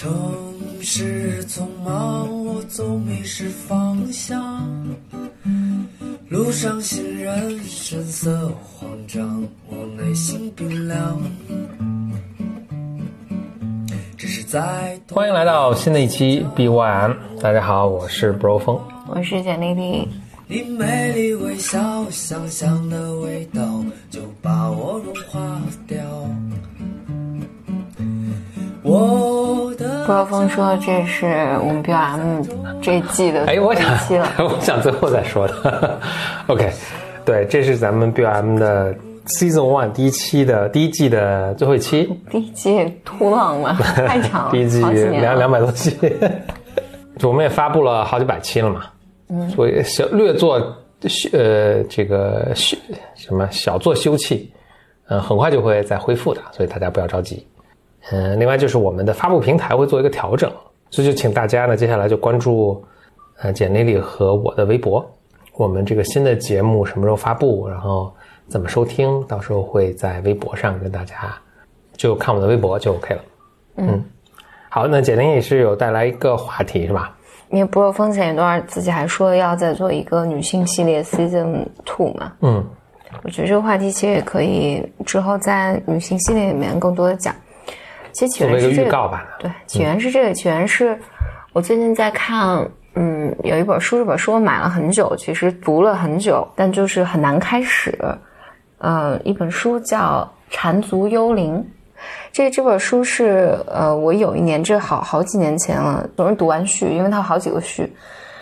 城市匆忙，我总迷失方向。路上行人神色慌张，我内心冰凉。只是在欢迎来到新的一期 BYM，大家好，我是 Bro 风。我是简丽丽，你美丽微笑，香香的味道就把我融化掉。我的郭晓峰说这是我们 BM 这一季的哎，我最后一期了。想，我想最后再说的。OK，对，这是咱们 BYM 的 Season One 第一期的第一季的最后一期，第一季突浪了，太长了，第一季两两百多期，就 我们也发布了好几百期了嘛，嗯所以小略做呃这个什么小做休憩，嗯、很快就会再恢复的，所以大家不要着急。嗯，另外就是我们的发布平台会做一个调整，所以就请大家呢接下来就关注呃简丽丽和我的微博，我们这个新的节目什么时候发布，然后怎么收听，到时候会在微博上跟大家就看我的微博就 OK 了。嗯，好，那简玲也是有带来一个话题是吧？因为不若风前一段自己还说要再做一个女性系列 Season Two 嘛，嗯，我觉得这个话题其实也可以之后在女性系列里面更多的讲。其实起源是这个，预告吧。对，起源是这个，起源是我最近在看，嗯，有一本书，这本书我买了很久，其实读了很久，但就是很难开始。呃，一本书叫《缠足幽灵》，这这本书是呃，我有一年这好好几年前了，总是读完序，因为它有好几个序，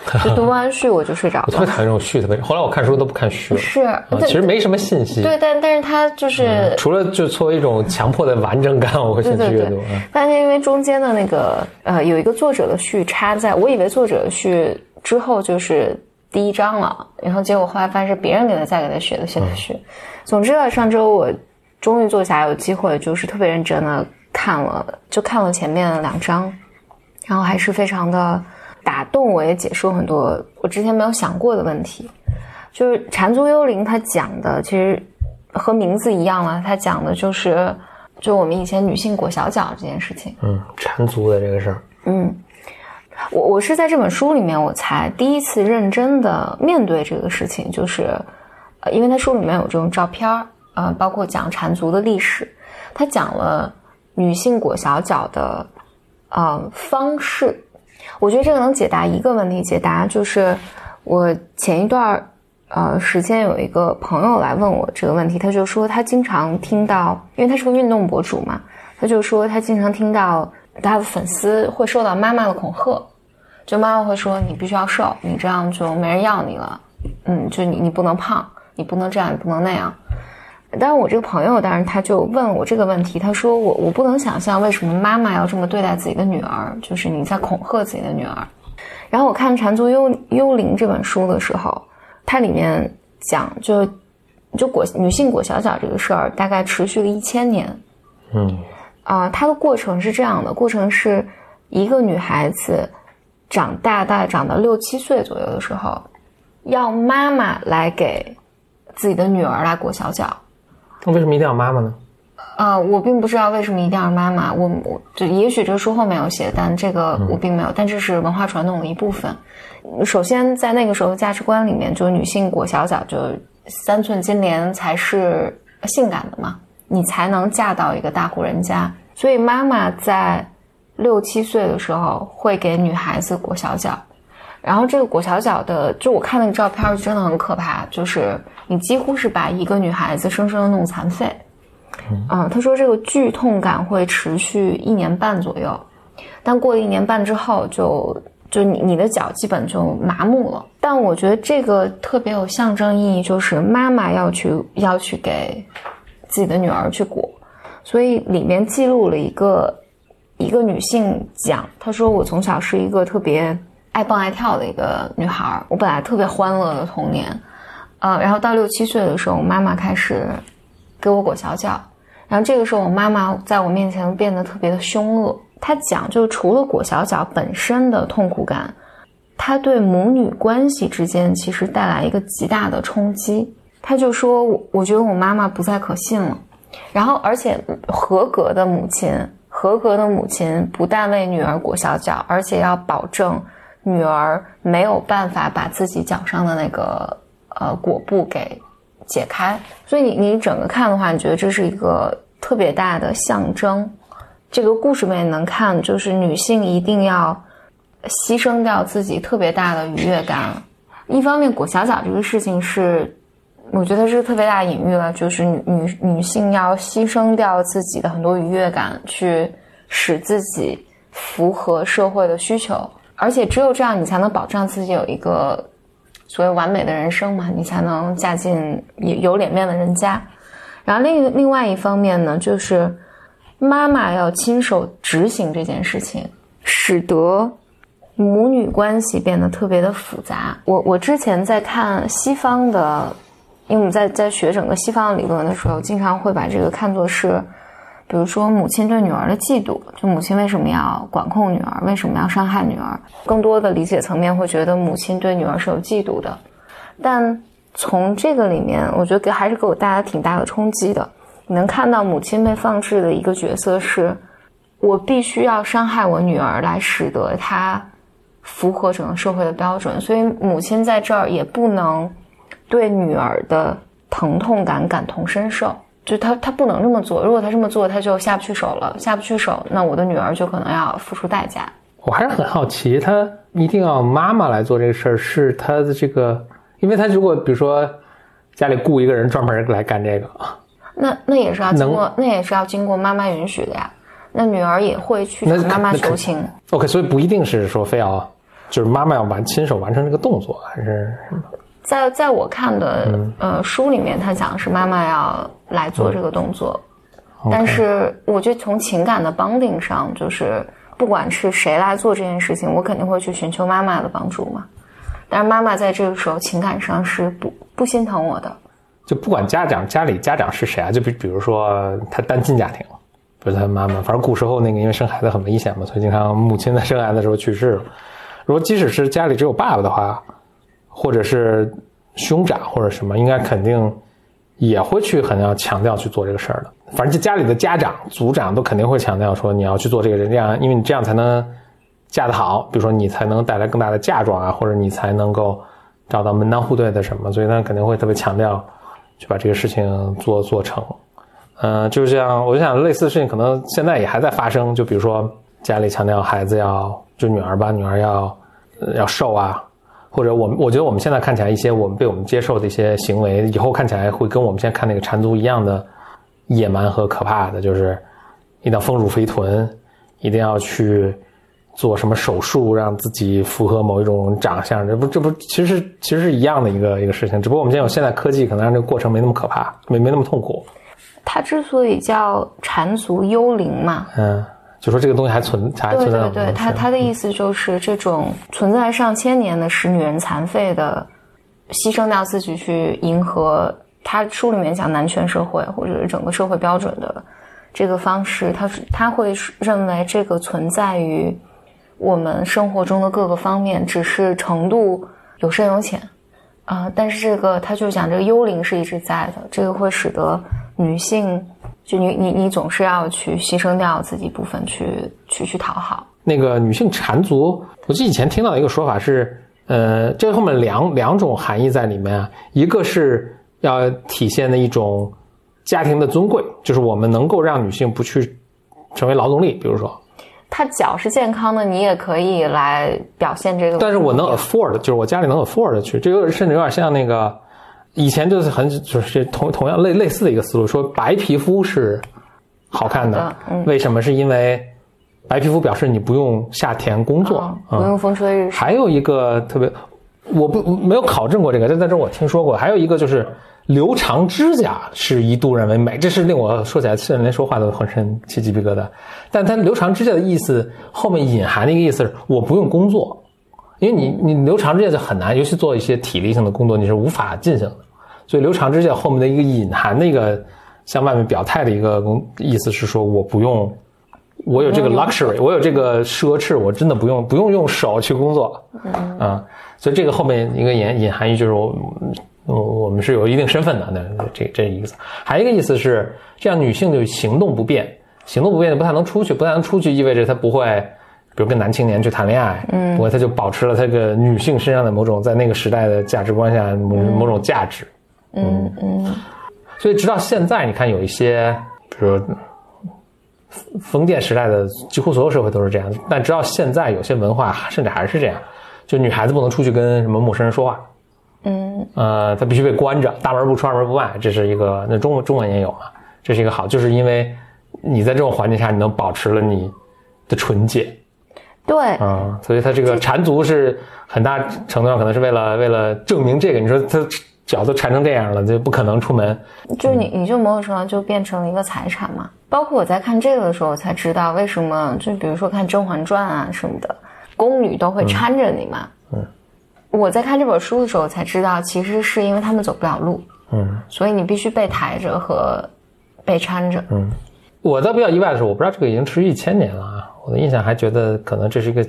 就读完序我就睡着了我特别。讨厌这种序，特别。后来我看书都不看序了，是，啊，其实没什么信息。对，但但是它就是除了就作为一种强迫的完整感，我会先去阅读。啊但是因为中间的那个呃有一个作者的序插在，我以为作者的序之后就是第一章了，然后结果后来发现是别人给他再给他写的写的序。总之啊，上周我终于坐下来有机会，就是特别认真的看了，就看了前面两章，然后还是非常的打动物，也解释了很多我之前没有想过的问题。就是《缠足幽灵》，它讲的其实和名字一样了，它讲的就是就我们以前女性裹小脚这件事情。嗯，缠足的这个事儿，嗯，我我是在这本书里面我才第一次认真的面对这个事情，就是呃，因为它书里面有这种照片儿，呃，包括讲缠足的历史，它讲了女性裹小脚的呃方式。我觉得这个能解答一个问题，解答就是我前一段儿呃时间有一个朋友来问我这个问题，他就说他经常听到，因为他是个运动博主嘛，他就说他经常听到他的粉丝会受到妈妈的恐吓，就妈妈会说你必须要瘦，你这样就没人要你了，嗯，就你你不能胖，你不能这样，你不能那样。但是我这个朋友，当然他就问我这个问题，他说我我不能想象为什么妈妈要这么对待自己的女儿，就是你在恐吓自己的女儿。然后我看《缠足幽幽灵》这本书的时候，它里面讲就就裹女性裹小脚这个事儿，大概持续了一千年。嗯啊、它的过程是这样的：过程是一个女孩子长大，大概长到六七岁左右的时候，要妈妈来给自己的女儿来裹小脚。那为什么一定要妈妈呢？啊、我并不知道为什么一定要妈妈，我我就也许这个书后面有写，但这个我并没有，但这是文化传统的一部分。首先，在那个时候的价值观里面，就是女性裹小脚，就三寸金莲才是性感的嘛，你才能嫁到一个大户人家。所以妈妈在六七岁的时候会给女孩子裹小脚，然后这个裹小脚的，就我看那个照片儿真的很可怕，就是你几乎是把一个女孩子生生的弄残废。嗯，他说这个剧痛感会持续一年半左右，但过了一年半之后就，就你你的脚基本就麻木了。但我觉得这个特别有象征意义，就是妈妈要去要去给自己的女儿去裹，所以里面记录了一个一个女性讲，她说我从小是一个特别爱蹦爱跳的一个女孩儿，我本来特别欢乐的童年，呃，然后到六七岁的时候，我妈妈开始给我裹小脚，然后这个时候我妈妈在我面前变得特别的凶恶。她讲，就除了裹小脚本身的痛苦感，她对母女关系之间其实带来一个极大的冲击。她就说：“我我觉得我妈妈不再可信了。”然后，而且合格的母亲合格的母亲不但为女儿裹小脚，而且要保证女儿没有办法把自己脚上的那个呃裹布给解开。所以你你整个看的话，你觉得这是一个特别大的象征。这个故事里面能看，就是女性一定要牺牲掉自己特别大的愉悦感。一方面裹小脚这个事情是。我觉得是特别大的隐喻了，就是女女女性要牺牲掉自己的很多愉悦感，去使自己符合社会的需求，而且只有这样，你才能保障自己有一个所谓完美的人生嘛，你才能嫁进有有脸面的人家。然后另另外一方面呢，就是妈妈要亲手执行这件事情，使得母女关系变得特别的复杂。我我之前在看西方的。因为我们在在学整个西方的理论的时候，经常会把这个看作是，比如说母亲对女儿的嫉妒，就母亲为什么要管控女儿，为什么要伤害女儿？更多的理解层面会觉得母亲对女儿是有嫉妒的。但从这个里面，我觉得给还是给我带来挺大的冲击的。你能看到母亲被放置的一个角色是，我必须要伤害我女儿来使得她符合整个社会的标准，所以母亲在这儿也不能。对女儿的疼痛感感同身受，就他他不能这么做。如果他这么做，他就下不去手了。下不去手，那我的女儿就可能要付出代价。我还是很好奇，他一定要妈妈来做这个事儿，是他的这个，因为他如果比如说家里雇一个人专门来干这个，那那也是要经过，那也是要经过妈妈允许的呀。那女儿也会去找妈妈求情。OK，所以不一定是说非要就是妈妈要完亲手完成这个动作，还是什么？在在我看的呃书里面，他讲是妈妈要来做这个动作，但是我觉得从情感的绑定上，就是不管是谁来做这件事情，我肯定会去寻求妈妈的帮助嘛。但是妈妈在这个时候情感上是不不心疼我的。就不管家长家里家长是谁啊，就比比如说他单亲家庭，不是他妈妈，反正古时候那个因为生孩子很危险嘛，所以经常母亲在生孩子的时候去世了。如果即使是家里只有爸爸的话。或者是兄长或者什么，应该肯定也会去很要强调去做这个事儿的。反正就家里的家长、族长都肯定会强调说，你要去做这个人，这样，因为你这样才能嫁得好。比如说，你才能带来更大的嫁妆啊，或者你才能够找到门当户对的什么。所以他肯定会特别强调去把这个事情做做成。嗯，就像。我就想，类似的事情可能现在也还在发生。就比如说，家里强调孩子要就女儿吧，女儿要要瘦啊。或者我们我觉得我们现在看起来一些我们被我们接受的一些行为，以后看起来会跟我们现在看那个缠足一样的野蛮和可怕的，就是一定要丰乳肥臀，一定要去做什么手术让自己符合某一种长相，这不这不其实其实是一样的一个一个事情，只不过我们现在有现代科技，可能让这个过程没那么可怕，没没那么痛苦。它之所以叫缠足幽灵嘛，嗯。就说这个东西还存还存在。对对对，他他的意思就是这种存在上千年的使女人残废的，牺牲掉自己去迎合他书里面讲男权社会或者是整个社会标准的这个方式，他他会认为这个存在于我们生活中的各个方面，只是程度有深有浅啊。但是这个他就讲这个幽灵是一直在的，这个会使得女性。就你你你总是要去牺牲掉自己部分去去去讨好那个女性缠足。我记得以前听到一个说法是，呃，这后面两两种含义在里面啊，一个是要体现的一种家庭的尊贵，就是我们能够让女性不去成为劳动力，比如说，她脚是健康的，你也可以来表现这个。但是我能 afford，就是我家里能 afford 去，这个甚至有点像那个。以前就是很就是同同样类类似的一个思路，说白皮肤是好看的，为什么？是因为白皮肤表示你不用下田工作，不用风吹日晒。还有一个特别，我不没有考证过这个，但在这我听说过。还有一个就是留长指甲是一度认为美，这是令我说起来甚至连说话都浑身起鸡皮疙瘩。但它留长指甲的意思后面隐含的一个意思是我不用工作，因为你你留长指甲就很难，尤其做一些体力性的工作，你是无法进行的。所以留长指甲后面的一个隐含的一个向外面表态的一个意思是说，我不用，我有这个 luxury，我有这个奢侈，我真的不用不用用手去工作，嗯，所以这个后面一个隐隐含义就是我，我我们是有一定身份的，那这这意思。还有一个意思是，这样女性就行动不便，行动不便就，不太能出去，不太能出去，意味着她不会，比如跟男青年去谈恋爱，嗯，不过她就保持了她个女性身上的某种在那个时代的价值观下某某种价值，嗯嗯，所以直到现在，你看有一些，比如封建时代的几乎所有社会都是这样，但直到现在，有些文化甚至还是这样，就女孩子不能出去跟什么陌生人说话，嗯。呃，她必须被关着，大门不出二门不迈，这是一个，那中文中文也有嘛，这是一个好，就是因为你在这种环境下，你能保持了你的纯洁，对，啊、所以他这个缠足是很大程度上可能是为了为了证明这个，你说他脚都缠成这样了，就不可能出门，就是你，你就某种程度上就变成了一个财产嘛。包括我在看这个的时候，我才知道为什么，就比如说看《甄嬛传》啊什么的，宫女都会搀着你嘛。嗯，我在看这本书的时候才知道，其实是因为他们走不了路，嗯。所以你必须被抬着和被搀着。嗯，我倒比较意外的是，我不知道这个已经持续一千年了啊！我的印象还觉得可能这是一个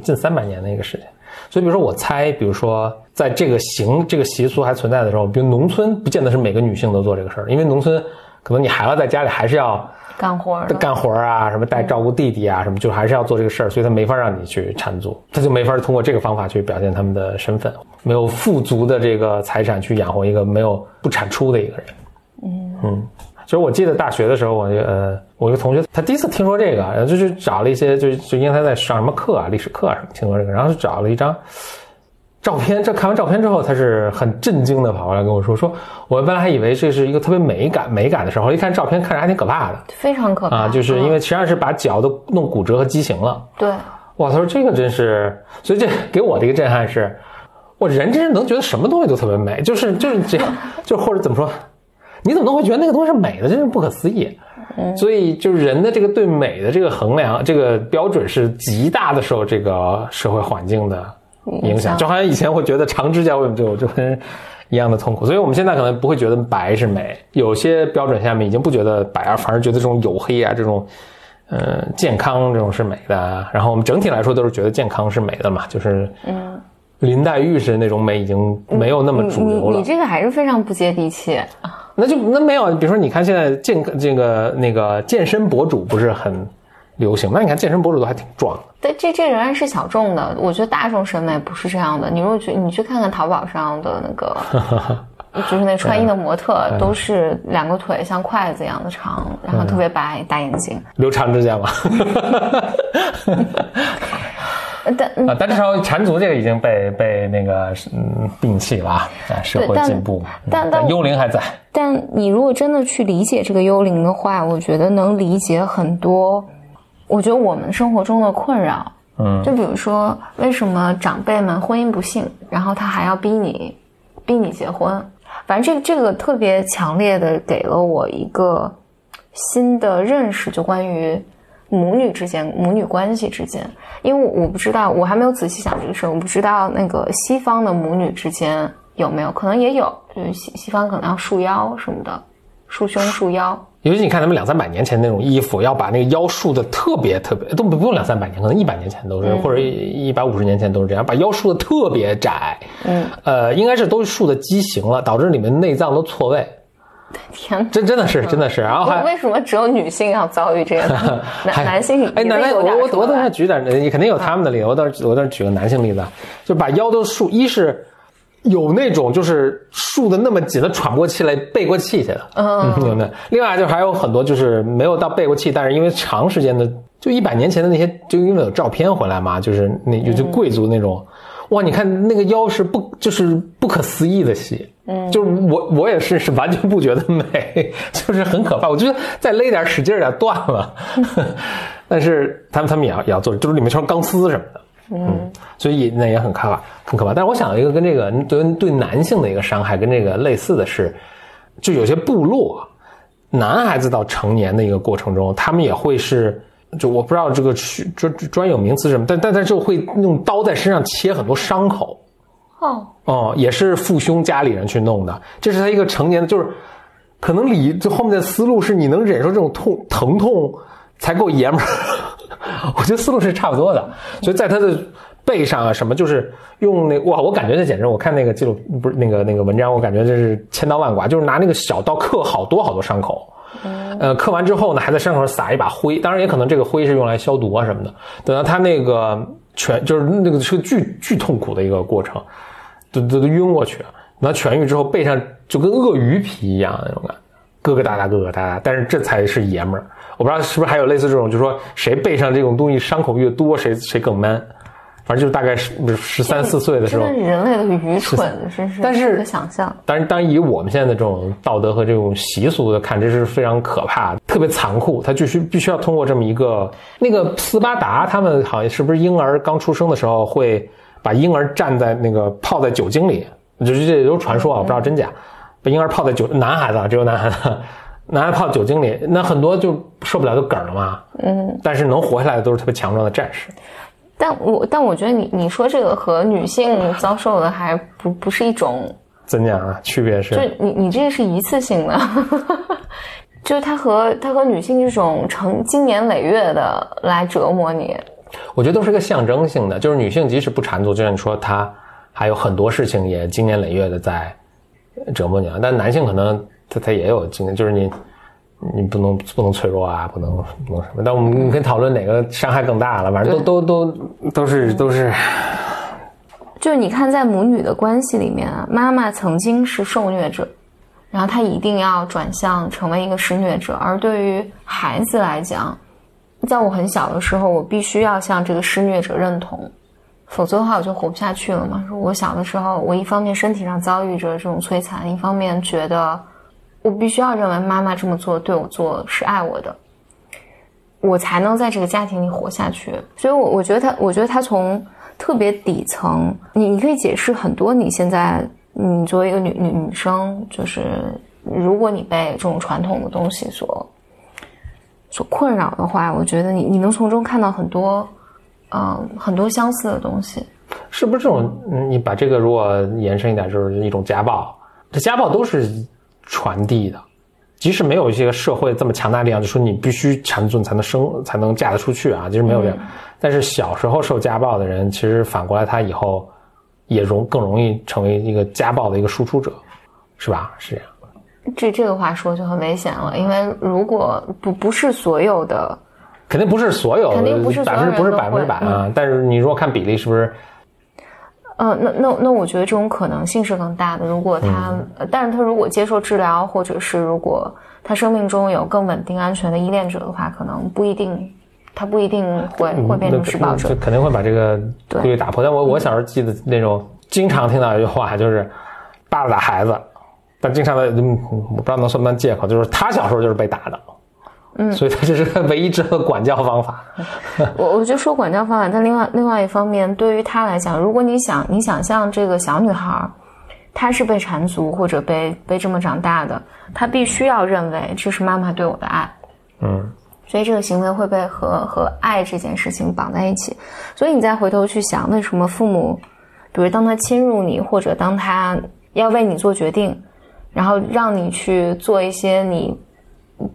近三百年的一个事情。所以，比如说我猜，比如说在这个行这个习俗还存在的时候，比如农村不见得是每个女性都做这个事儿，因为农村可能你孩子在家里还是要干活儿。干活儿啊，什么带照顾弟弟啊，什么就还是要做这个事儿，所以他没法让你去缠足，他就没法通过这个方法去表现他们的身份，没有富足的这个财产去养活一个没有不产出的一个人。嗯嗯，其实我记得大学的时候，我就呃，我一个同学他第一次听说这个，然后就去找了一些，就就因为他在上什么课啊，历史课啊什么，听说这个，然后就找了一张。照片，这看完照片之后，他是很震惊的跑过来跟我说：“说我本来还以为这是一个特别美感美感的事儿，后来一看照片，看着还挺可怕的。”非常可怕啊，就是因为、为实际上是把脚都弄骨折和畸形了。对哇，他说这个真是，所以这给我的一个震撼是，我人真是能觉得什么东西都特别美，就是就是这样，就或者怎么说，你怎么能会觉得那个东西是美的，真是不可思议。所以就是人的这个对美的这个衡量，这个标准是极大的受这个社会环境的影响，就好像以前会觉得长指甲为什么就就跟一样的痛苦，所以我们现在可能不会觉得白是美，有些标准下面已经不觉得白啊，反而觉得这种黝黑啊这种。呃，健康这种是美的啊，然后我们整体来说都是觉得健康是美的嘛，就是嗯，林黛玉式那种美已经没有那么主流了你你你。这个还是非常不接地气。那就那没有，比如说你看现在健这个那个健身博主不是很流行，那你看健身博主都还挺壮的。对，这这仍然是小众的。我觉得大众审美不是这样的。你如果去你去看看淘宝上的那个，就是那穿衣的模特，都是两个腿像筷子一样的长，然后特别白，大眼睛。留长指甲嘛，呃 但但至少缠足这个已经被被那个嗯摒弃了啊，啊社会进步，嗯但但幽灵还在。但你如果真的去理解这个幽灵的话，我觉得能理解很多。我觉得我们生活中的困扰，嗯就比如说，为什么长辈们婚姻不幸，然后他还要逼你，逼你结婚？反正这个这个特别强烈的给了我一个新的认识，就关于母女之间、母女关系之间。因为我不知道，我还没有仔细想这个事儿，我不知道那个西方的母女之间有没有，可能也有，就是西西方可能要束腰什么的，束胸 束腰。尤其你看他们两三百年前那种衣服，要把那个腰束的特别特别，都不不用两三百年，可能一百年前都是，或者一百五十年前都是这样，把腰束的特别窄，嗯，呃，应该是都是束的畸形了，导致里面内脏都错位，天哪！真真的是真的是，然后还为什么只有女性要遭遇这个？还男男性哎，男男，我我我等下举点，你肯定有他们的例子，我等我等举个男性例子，啊，就把腰都束，一是有那种就是束的那么紧的喘不过气来，背过气去的，嗯，有的。另外就还有很多就是没有到背过气，但是因为长时间的，就一百年前的那些，就因为有照片回来嘛，就是那有些贵族那种。哇，你看那个腰是不就是不可思议的细，嗯，就是我我也是是完全不觉得美，就是很可怕。我觉得再勒点使劲点断了，但是他们他们也要也要做，就是里面全是钢丝什么的，嗯，所以那也很可怕，很可怕。但是我想一个跟这个对对男性的一个伤害跟这个类似的是，就有些部落男孩子到成年的一个过程中，他们也会是。就我不知道这个专专有名词是什么，但但他就会用刀在身上切很多伤口，哦，哦，也是父兄家里人去弄的，这是他一个成年的，就是可能理这后面的思路是你能忍受这种痛疼痛才够爷们儿，我觉得思路是差不多的，所以在他的背上啊什么，就是用那哇，我感觉这简直，我看那个记录不是那个那个文章，我感觉这是千刀万剐，就是拿那个小刀刻好多好多伤口。呃，刻完之后呢，还在伤口上撒一把灰，当然也可能这个灰是用来消毒啊什么的。等到他那个全就是那个是个巨巨痛苦的一个过程，都都都晕过去了。等他痊愈之后，背上就跟鳄鱼皮一样那种感觉，疙疙瘩瘩，疙疙瘩瘩。但是这才是爷们儿。我不知道是不是还有类似这种，就是说谁背上这种东西伤口越多，谁谁更 man。反正就是大概十十三四岁的时候，人类的愚蠢，真是但是想象。但是，当然以我们现在的这种道德和这种习俗的看，这是非常可怕的，特别残酷。他必须必须要通过这么一个那个斯巴达，他们好像是不是婴儿刚出生的时候会把婴儿站在那个泡在酒精里，就是这都是传说啊，我不知道真假。把婴儿泡在酒，男孩子啊只有男孩子，男孩泡酒精里，那很多就受不了就梗了嘛。嗯，但是能活下来的都是特别强壮的战士。但我但我觉得你你说这个和女性遭受的还不不是一种，怎讲啊？区别是？就你你这个是一次性的，就是它和它和女性这种成经年累月的来折磨你。我觉得都是个象征性的，就是女性即使不缠足，就像你说，她还有很多事情也经年累月的在折磨你啊。但男性可能他他也有经，就是你你不能不能脆弱啊，不能不能什么。但我们可以讨论哪个伤害更大了，反正都都都都是都是。就是你看，在母女的关系里面啊，妈妈曾经是受虐者，然后她一定要转向成为一个施虐者。而对于孩子来讲，在我很小的时候，我必须要向这个施虐者认同，否则的话我就活不下去了嘛。我小的时候，我一方面身体上遭遇着这种摧残，一方面觉得我必须要认为妈妈这么做对我做是爱我的，我才能在这个家庭里活下去。所以我，我觉得他，我觉得他从特别底层，你你可以解释很多。你现在，你作为一个女女女生，就是如果你被这种传统的东西所所困扰的话，我觉得你你能从中看到很多，嗯，很多相似的东西。是不是这种？你把这个如果延伸一点，就是一种家暴。这家暴都是传递的，即使没有一些社会这么强大力量，就说你必须缠足才能生，才能嫁得出去啊。其实没有这样。但是小时候受家暴的人，其实反过来他以后也容更容易成为一个家暴的一个输出者，是吧？是这样。这这个话说就很危险了，因为如果不不是所有的，肯定不是所有，肯定不是百分之不是百分之百啊。但是你如果看比例，是不是？呃，那那那，我觉得这种可能性是更大的。如果他，但是他如果接受治疗，或者是如果他生命中有更稳定、安全的依恋者的话，可能不一定，他不一定会会变成施暴者，肯定会把这个规律打破。但我我小时候记得那种经常听到一句话，就是爸爸打孩子，但经常的，我不知道能算不算借口，就是他小时候就是被打的。嗯，所以他这是唯一知道的管教方法。我我就说管教方法，但另外另外一方面，对于他来讲，如果你想你想象这个小女孩，她是被缠足或者被被这么长大的，她必须要认为这是妈妈对我的爱。嗯，所以这个行为会被和和爱这件事情绑在一起。所以你再回头去想，为什么父母，比如当他侵入你，或者当他要为你做决定，然后让你去做一些你。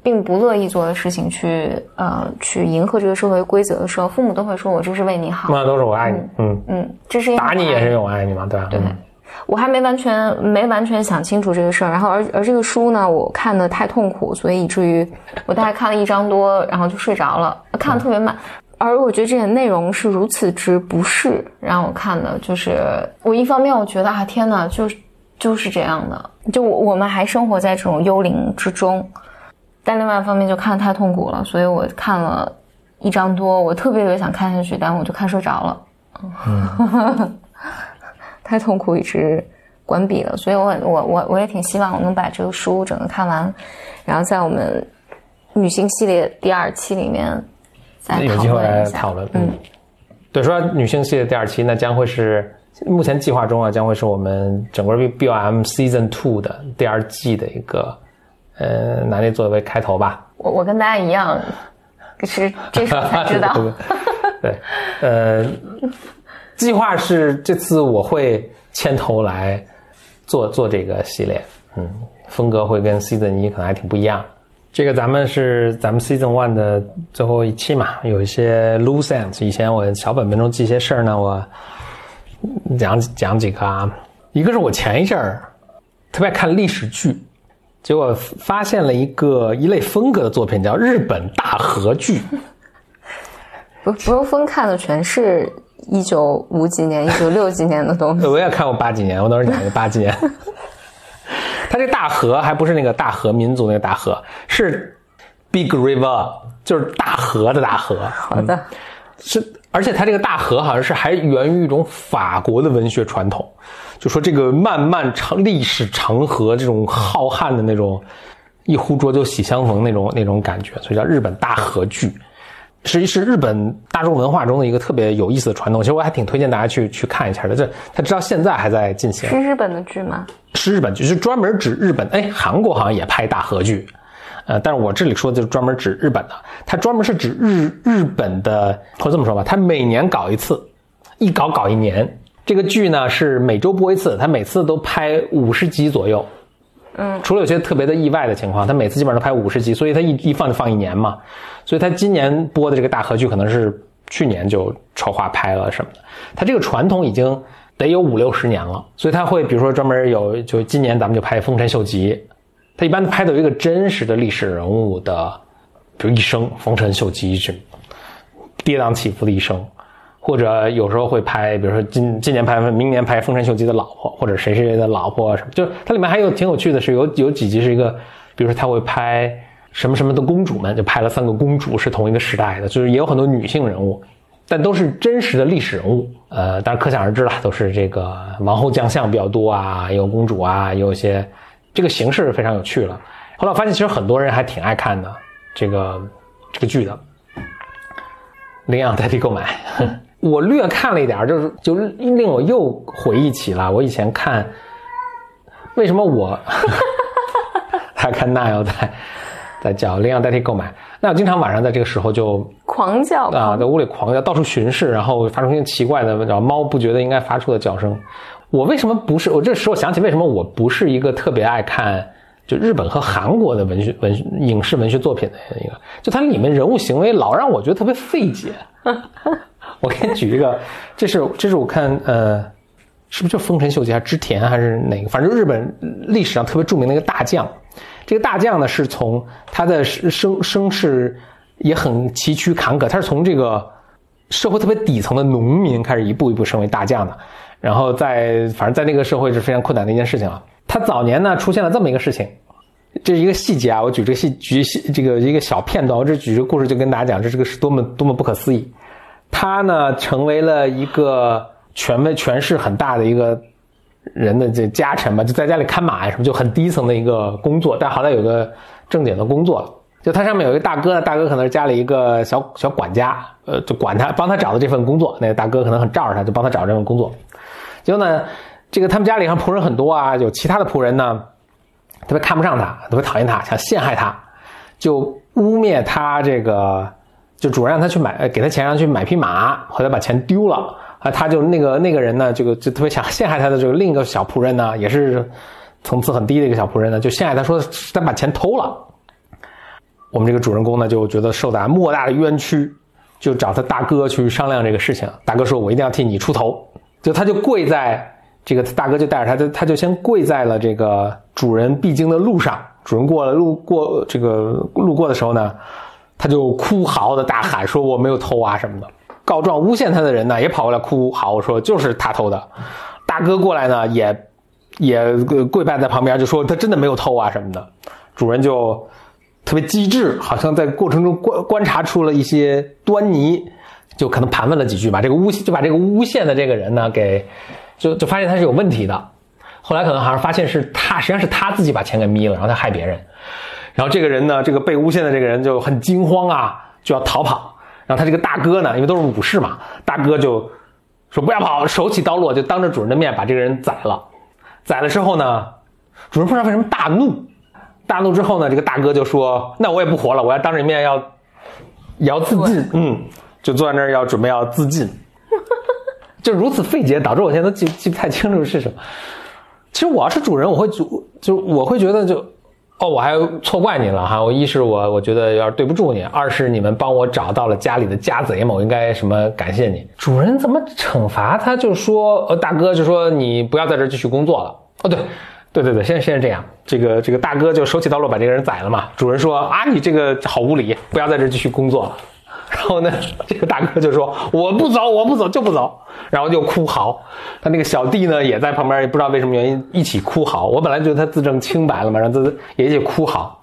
并不乐意做的事情，去呃去迎合这个社会规则的时候，父母都会说：“我这是为你好。”那都是我爱你，嗯嗯，这是打你也是我爱你嘛，对吧？对，我还没完全没完全想清楚这个事儿，然后而而这个书呢，我看的太痛苦，所以以至于我大概看了一章多，然后就睡着了，看的特别慢。而我觉得这点内容是如此之不适，让我看的就是我一方面我觉得啊天哪，就是就是这样的，就我我们还生活在这种幽灵之中。但另外一方面就看的太痛苦了，所以我看了一章多，我特别特别想看下去，但我就看睡着了，嗯，太痛苦，一直关闭了。所以我我我我也挺希望我能把这个书整个看完，然后在我们女性系列第二期里面再有机会来讨论。嗯，对，说女性系列第二期，那将会是目前计划中啊，将会是我们整个 B O M Season Two 的第二季的一个。呃，拿这作为开头吧。我我跟大家一样，是这时候才知道。对，呃，计划是这次我会牵头来做做这个系列，嗯，风格会跟 Season 一可能还挺不一样。这个咱们是咱们 Season One 的最后一期嘛，有一些 loose ends。以前我小本本中记一些事儿呢，我讲讲几个啊。一个是我前一阵儿特别爱看历史剧。结果发现了一个一类风格的作品，叫日本大和剧。不不用分看的全是一九五几年、一九六几年的东西。我也看过八几年，我当时讲的八几年。他这大河还不是那个大河民族那个大河，是 Big River，就是大河的大河。好的，是，而且他这个大河好像是还源于一种法国的文学传统，就说这个漫漫长历史长河，这种浩瀚的那种一壶浊酒喜相逢那种那种感觉，所以叫日本大河剧。实际是日本大众文化中的一个特别有意思的传统，其实我还挺推荐大家去去看一下的。这它直到现在还在进行。是日本的剧吗？是日本剧，是专门指日本。哎，韩国好像也拍大河剧，呃，但是我这里说的就是专门指日本的。它专门是指日日本的，或这么说吧，它每年搞一次，一搞搞一年。这个剧呢是每周播一次，它每次都拍五十集左右。嗯，除了有些特别的意外的情况，它每次基本上都拍五十集，所以它一一放就放一年嘛。所以他今年播的这个大合剧可能是去年就筹划拍了什么的。他这个传统已经得有五六十年了，所以他会比如说专门有，就今年咱们就拍丰臣秀吉，他一般拍的有一个真实的历史人物的，比如一生，丰臣秀吉是跌宕起伏的一生，或者有时候会拍，比如说今今年拍，明年拍丰臣秀吉的老婆，或者谁谁谁的老婆什么，就它里面还有挺有趣的是有有几集是一个，比如说他会拍。什么什么的公主们就拍了三个公主是同一个时代的，就是也有很多女性人物，但都是真实的历史人物。呃，当然可想而知了，都是这个王后将相比较多啊，有公主啊，有一些这个形式非常有趣了。后来我发现其实很多人还挺爱看的这个这个剧的，领养代替购买。我略看了一点，就是就令我又回忆起了我以前看，为什么我 还看那要在。在叫领养代替购买，那我经常晚上在这个时候就狂叫啊，在屋里狂叫，到处巡视，然后发出一些奇怪的，然后猫不觉得应该发出的叫声。我为什么不是？我这时候想起为什么我不是一个特别爱看就日本和韩国的文学文影视文学作品的一个，就它里面人物行为老让我觉得特别费解。我给你举一个，这是这是我看呃，是不是就丰臣秀吉还是织田还是哪个？反正日本历史上特别著名的一个大将。这个大将呢，是从他的生生世也很崎岖坎坷，他是从这个社会特别底层的农民开始一步一步升为大将的，然后在反正在那个社会是非常困难的一件事情啊。他早年呢出现了这么一个事情，这是一个细节啊，我举这个细举细这个一个小片段，我这举这个故事就跟大家讲，这是个是多么多么不可思议。他呢成为了一个权威权势很大的一个。人的这家臣吧，就在家里看马呀什么，就很低层的一个工作，但好歹有个正经的工作。就他上面有一个大哥，大哥可能是家里一个小小管家，呃，就管他，帮他找的这份工作。那个大哥可能很罩着他，就帮他找这份工作。结果呢，这个他们家里上仆人很多啊，有其他的仆人呢，特别看不上他，特别讨厌他，想陷害他，就污蔑他这个，就主人让他去买，给他钱让他去买匹马，后来把钱丢了。啊，他就那个那个人呢，这个就特别想陷害他的这个另一个小仆人呢，也是层次很低的一个小仆人呢，就陷害他说他把钱偷了。我们这个主人公呢，就觉得受打莫大的冤屈，就找他大哥去商量这个事情。大哥说：“我一定要替你出头。”就他就跪在这个大哥就带着他，就他就先跪在了这个主人必经的路上。主人过了路过这个路过的时候呢，他就哭嚎的大喊说：“我没有偷啊什么的。”告状诬陷他的人呢，也跑过来哭嚎说就是他偷的。大哥过来呢，也也跪拜在旁边，就说他真的没有偷啊什么的。主人就特别机智，好像在过程中观观察出了一些端倪，就可能盘问了几句吧。这个诬就把这个诬陷的这个人呢，给就就发现他是有问题的。后来可能好像发现是他，实际上是他自己把钱给眯了，然后他害别人。然后这个人呢，这个被诬陷的这个人就很惊慌啊，就要逃跑。然后他这个大哥呢，因为都是武士嘛，大哥就说不要跑，手起刀落，就当着主人的面把这个人宰了。宰了之后呢，主人不知道为什么大怒，大怒之后呢，这个大哥就说：“那我也不活了，我要当着面要也要自尽。”嗯，就坐在那儿要准备要自尽，就如此费解，导致我现在都记记不太清楚是什么。其实我要是主人，我会就就我会觉得就。哦，我还错怪你了哈！我一是我我觉得有点对不住你，二是你们帮我找到了家里的家贼嘛，我应该什么感谢你？主人怎么惩罚他？就说呃，大哥就说你不要在这继续工作了。哦，对，对对对，现在现在这样，这个这个大哥就手起刀落把这个人宰了嘛。主人说啊，你这个好无理，不要在这继续工作了。然后呢，这个大哥就说我不走，我不走就不走，然后就哭嚎。他那个小弟呢也在旁边，也不知道为什么原因一起哭嚎。我本来觉得他自证清白了嘛，然后他也一起哭嚎。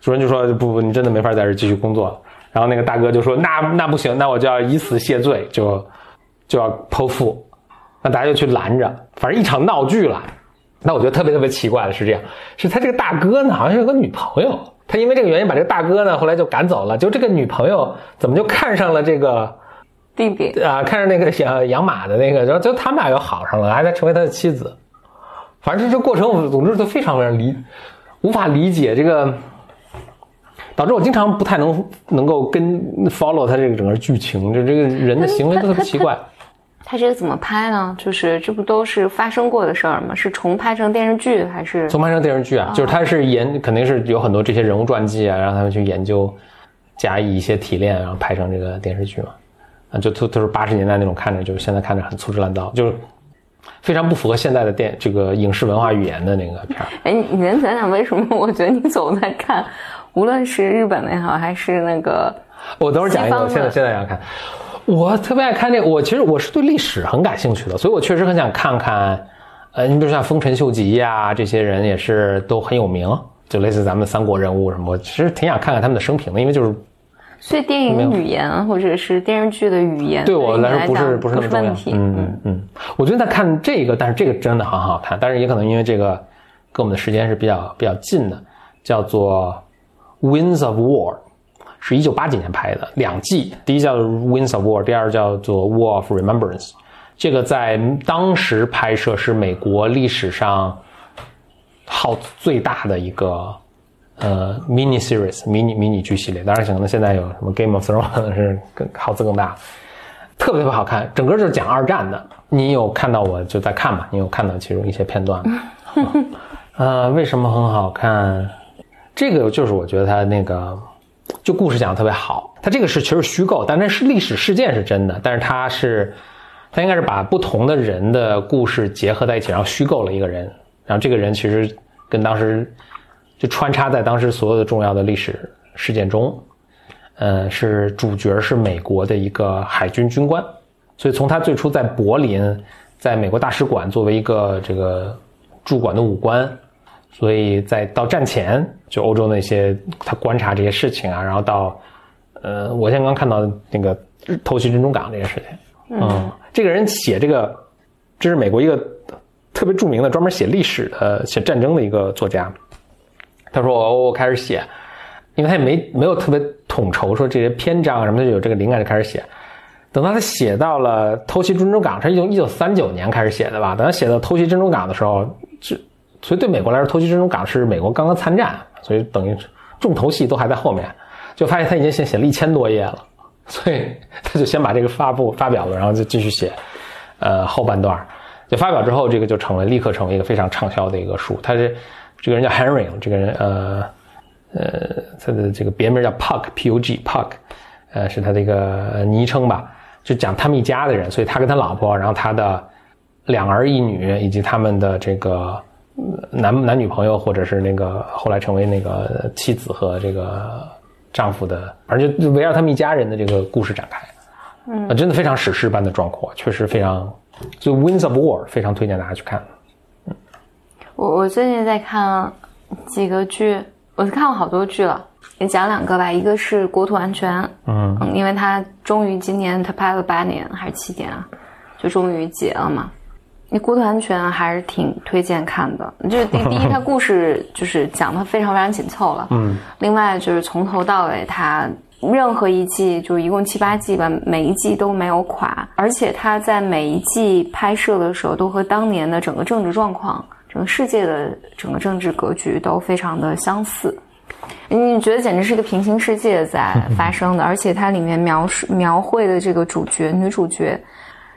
主任就说不不，你真的没法在这继续工作了。然后那个大哥就说那那不行，那我就要以死谢罪，就就要剖腹。那大家就去拦着，反正一场闹剧了。那我觉得特别特别奇怪的是这样，是他这个大哥呢，好像有个女朋友，他因为这个原因把这个大哥呢后来就赶走了，就这个女朋友怎么就看上了这个弟弟啊，看上那个养养马的那个，然后就他们俩又好上了，还在成为他的妻子。反正这这过程，总之都非常非常理无法理解这个，导致我经常不太能能够跟 follow 他这个整个剧情，就这个人的行为都特别奇怪。他这个怎么拍呢？就是这不都是发生过的事儿吗？是重拍成电视剧还是？重拍成电视剧啊，就是他是研，肯定是有很多这些人物传记啊，让他们去研究，加以一些提炼，然后拍成这个电视剧嘛。啊，就都都是八十年代那种看着，就是现在看着很粗制滥造，就是非常不符合现在的电这个影视文化语言的那个片儿。哎，你能讲讲为什么？我觉得你总在看，无论是日本的也好，还是那个……我等会儿讲一个，我现在现在要看。我特别爱看这个，我其实我是对历史很感兴趣的，所以我确实很想看看，呃，你比如像丰臣秀吉呀，这些人也是都很有名，就类似咱们三国人物什么，我其实挺想看看他们的生平的，因为就是，所以电影语言或者是电视剧的语言对我来说不是不是那么重要，嗯嗯嗯，我觉得在看这个，但是这个真的很好看，但是也可能因为这个跟我们的时间是比较比较近的，叫做《Winds of War》。是一九八几年拍的两季，第一叫《Winds of War》，第二叫做《War of Remembrance》。这个在当时拍摄是美国历史上耗最大的一个呃 mini series 迷你迷你剧系列。当然，可能现在有什么《Game of Thrones》是更耗资更大，特别特别好看。整个就是讲二战的。你有看到我就在看嘛？你有看到其中一些片段吗？呃，为什么很好看？这个就是我觉得它那个。就故事讲的特别好，它这个是其实虚构，但那是历史事件是真的，但是它是，它应该是把不同的人的故事结合在一起，然后虚构了一个人，然后这个人其实跟当时就穿插在当时所有的重要的历史事件中，呃，是主角是美国的一个海军军官，所以从他最初在柏林，在美国大使馆作为一个这个驻馆的武官。所以在到战前，就欧洲那些他观察这些事情啊，然后到，呃，我现在刚看到那个偷袭珍珠港这件事情，嗯，这个人写这个，这是美国一个特别著名的专门写历史的、写战争的一个作家。他说我我开始写，因为他也没没有特别统筹说这些篇章啊什么，他就有这个灵感就开始写。等到他写到了偷袭珍珠港，他是一九三九年开始写的吧？等他写到偷袭珍珠港的时候，就。所以对美国来说，偷袭珍珠港是美国刚刚参战，所以等于重头戏都还在后面。就发现他已经写写了一千多页了，所以他就先把这个发布发表了，然后就继续写，呃后半段。就发表之后，这个就成为立刻成为一个非常畅销的一个书。他是这个人叫 Henry，这个人呃呃他的这个别名叫 Puck P U G Puck，呃是他的一个昵称吧，就讲他们一家的人。所以他跟他老婆，然后他的两儿一女以及他们的这个。男男女朋友，或者是那个后来成为那个妻子和这个丈夫的，而且围绕他们一家人的这个故事展开，嗯，真的非常史诗般的壮阔，确实非常，就《Winds of War》非常推荐大家去看。嗯，我我最近在看几个剧，我是看过好多剧了，也讲两个吧，一个是《国土安全》，嗯，因为他终于今年他拍了八年还是七年啊，就终于结了嘛。你国土安全还是挺推荐看的，就是第第一，它故事就是讲的非常非常紧凑了，嗯，另外就是从头到尾，它任何一季就一共七八季吧，每一季都没有垮，而且它在每一季拍摄的时候，都和当年的整个政治状况、整个世界的整个政治格局都非常的相似，你觉得简直是一个平行世界在 发生的，而且它里面描述描绘的这个主角女主角。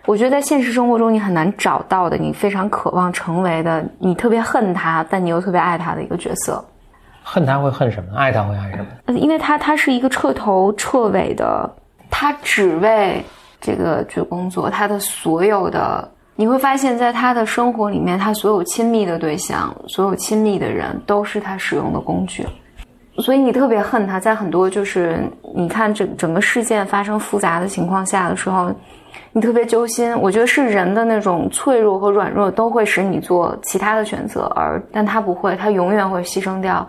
我觉得在现实生活中，你很难找到的，你非常渴望成为的，你特别恨他，但你又特别爱他的一个角色。恨他会恨什么？爱他会爱什么？因为他他是一个彻头彻尾的，他只为这个去工作，他的所有的你会发现在他的生活里面，他所有亲密的对象，所有亲密的人，都是他使用的工具。所以你特别恨他，在很多就是你看整整个事件发生复杂的情况下的时候，你特别揪心。我觉得是人的那种脆弱和软弱都会使你做其他的选择，而但他不会，他永远会牺牲掉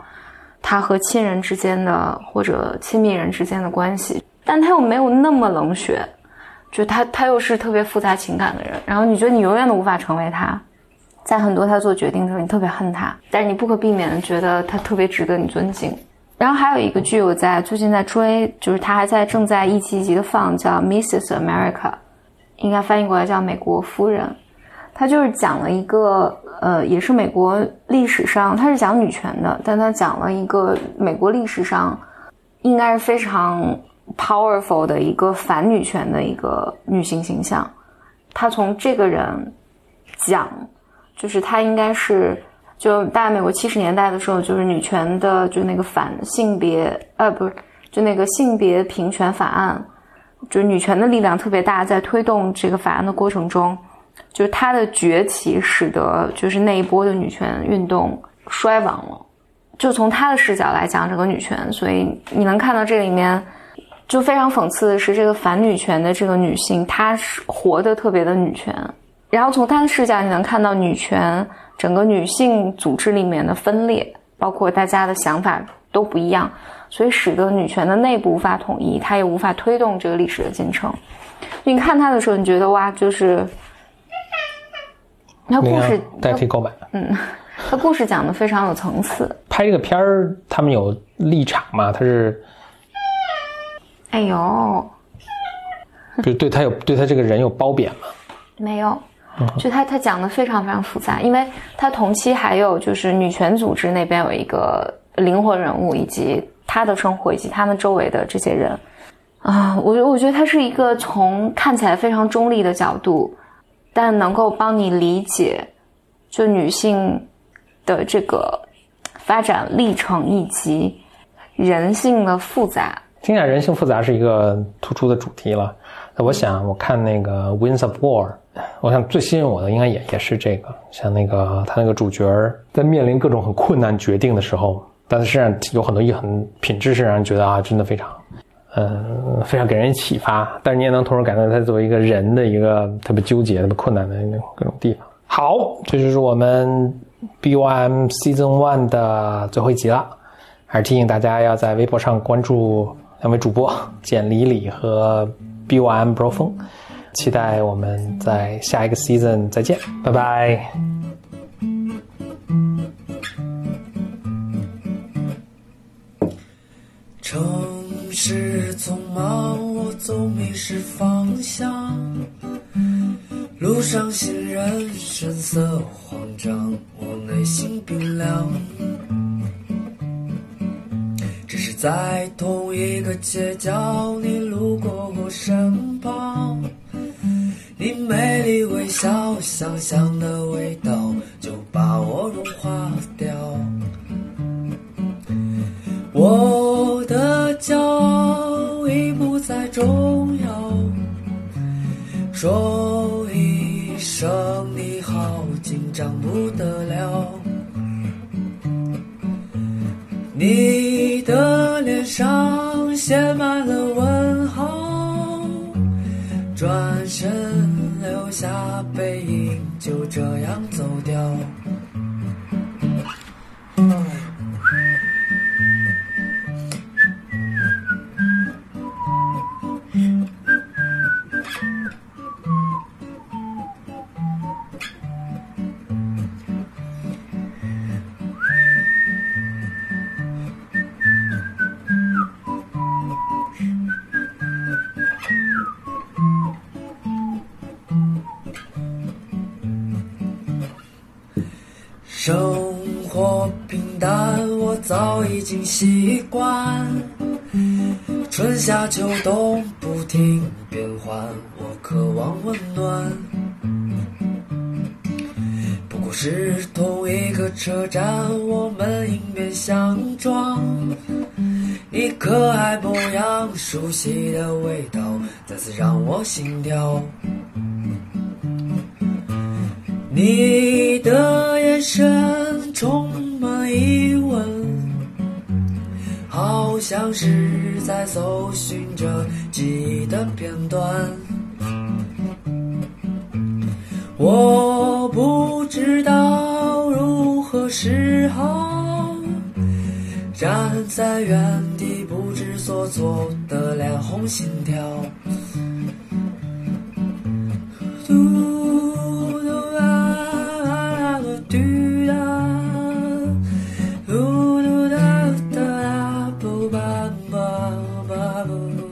他和亲人之间的或者亲密人之间的关系，但他又没有那么冷血，就他他又是特别复杂情感的人，然后你觉得你永远都无法成为他，在很多他做决定的时候，你特别恨他，但是你不可避免的觉得他特别值得你尊敬。然后还有一个剧，我在最近在追，就是他还在正在一集一集的放，叫《Mrs. America》，应该翻译过来叫《美国夫人》。她就是讲了一个，呃，也是美国历史上，她是讲女权的，但她讲了一个美国历史上应该是非常 powerful 的一个反女权的一个女性形象。他从这个人讲，就是他应该是。就大概美国七十年代的时候，就是女权的，就那个反性别，呃，不是，就那个性别平权法案，就是女权的力量特别大，在推动这个法案的过程中，就是它的崛起，使得就是那一波的女权运动衰亡了。就从他的视角来讲，整个女权，所以你能看到这里面，就非常讽刺的是，这个反女权的这个女性，她是活得特别的女权。然后从她的视角，你能看到女权。整个女性组织里面的分裂，包括大家的想法都不一样，所以使得女权的内部无法统一，它也无法推动这个历史的进程。你看它的时候，你觉得哇，就是那故事代替购买，嗯，它故事讲的非常有层次。拍这个片儿，他们有立场嘛？他是，哎呦，就对他有对他这个人有褒贬吗？没有。就他他讲的非常非常复杂，因为他同期还有就是女权组织那边有一个灵魂人物，以及他的生活以及他们周围的这些人啊，我我觉得他是一个从看起来非常中立的角度，但能够帮你理解就女性的这个发展历程以及人性的复杂。听起来人性复杂是一个突出的主题了。那我想我看那个《Winds of War》。我想最吸引我的应该也也是这个，像那个他那个主角在面临各种很困难决定的时候，但是实际上有很多一很品质是让人觉得啊，真的非常，嗯，非常给人启发。但是你也能同时感到他作为一个人的一个特别纠结、特别困难的那各种地方。好，这就是我们 B O M Season One 的最后一集了。还是提醒大家要在微博上关注两位主播简里里和 B O M Bro 风。期待我们在下一个 season 再见，拜拜。市匆忙，我总迷失方向。路上行人神色慌张，我内心冰凉。只是在同一个街角，你路过我身旁。你美丽微笑，香香的味道就把我融化掉。我的骄傲重要，说一声你好，紧张不得了。你的脸上写满了问号，转生活平淡，我早已经习惯。春夏秋冬不停变换，我渴望温暖。不过是同一个车站，我们迎面相撞。你可爱模样，熟悉的味道，再次让我心跳。你的眼神充满疑问，好像是在搜寻着记忆的片段。我不知道如何是好，站在原地不知所措的脸红心跳。吧